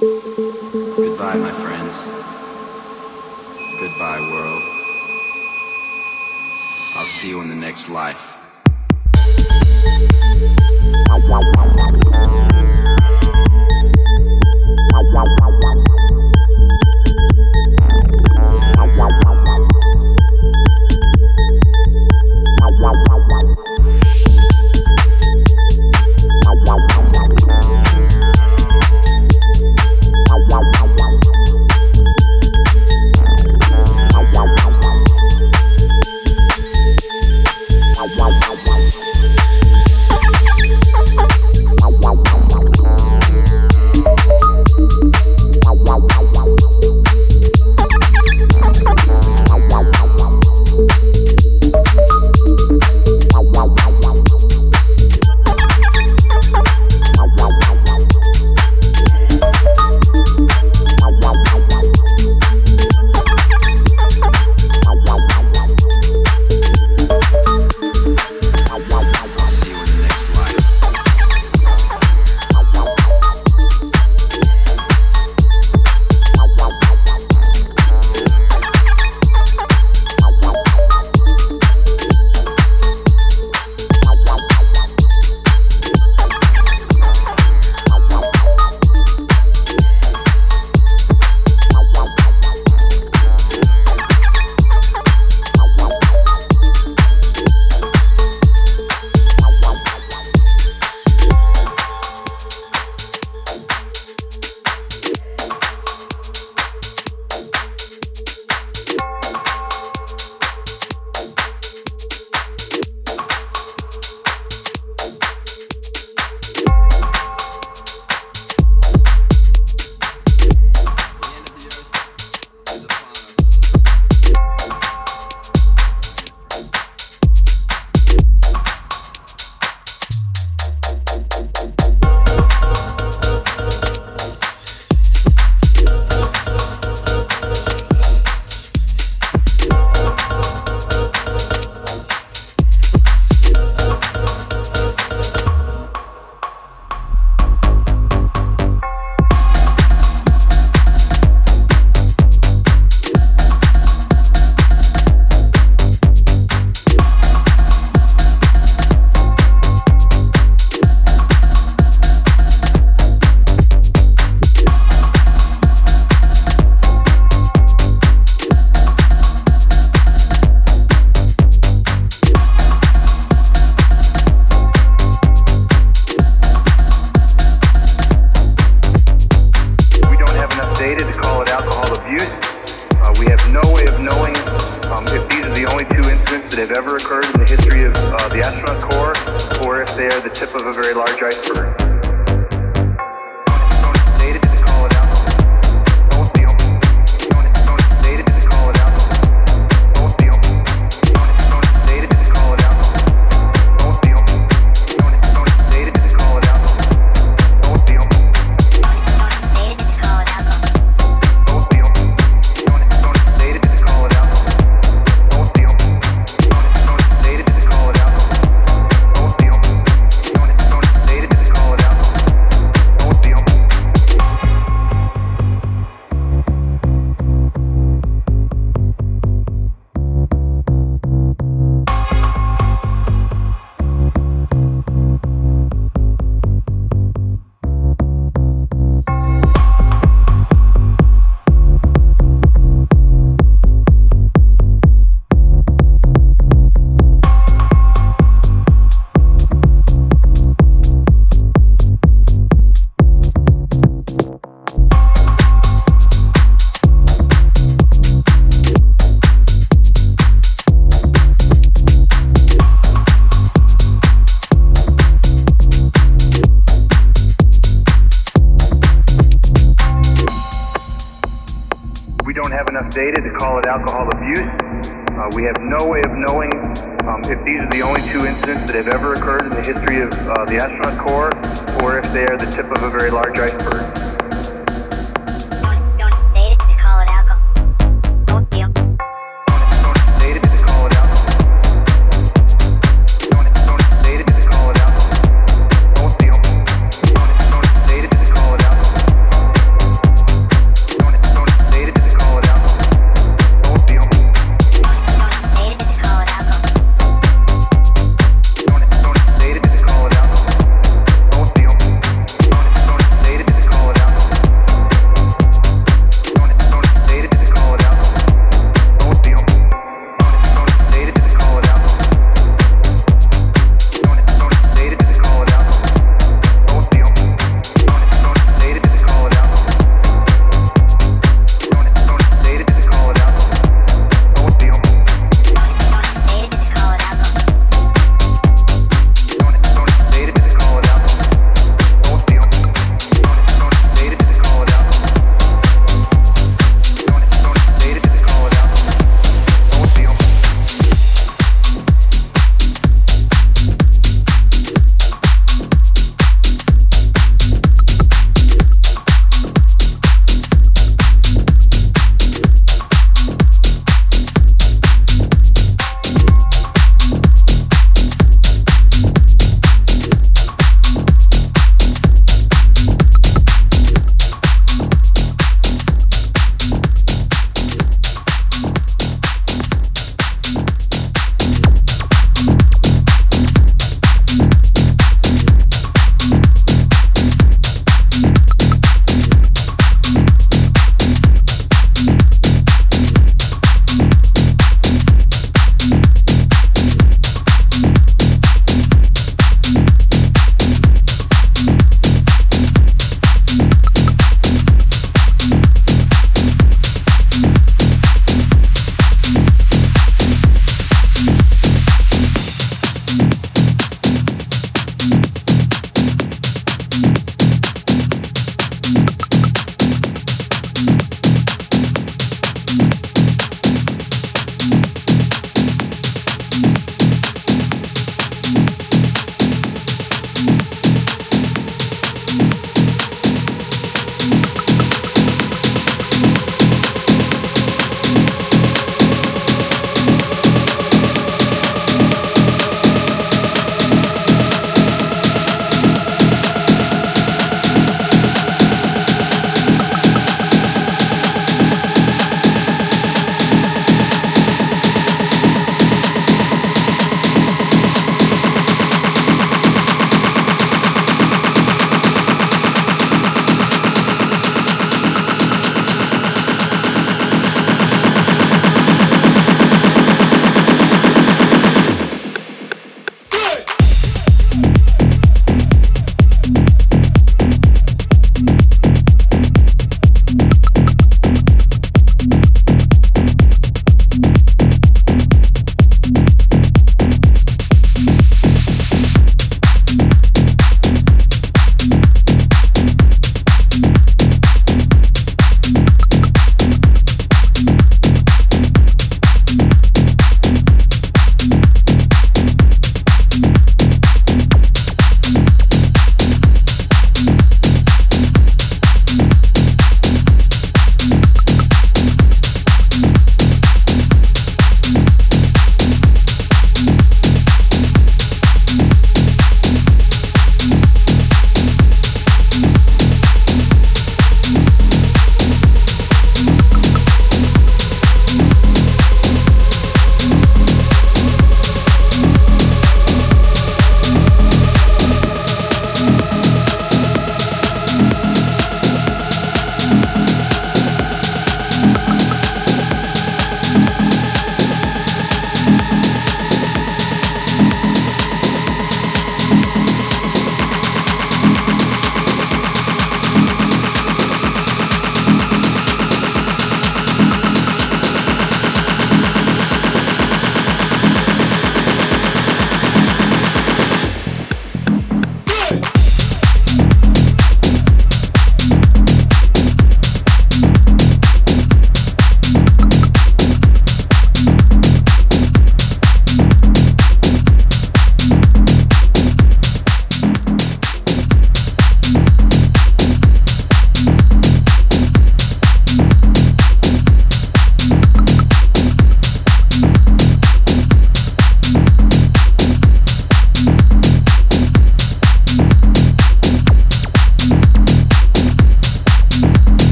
Goodbye, my friends. Goodbye, world. I'll see you in the next life. Leandro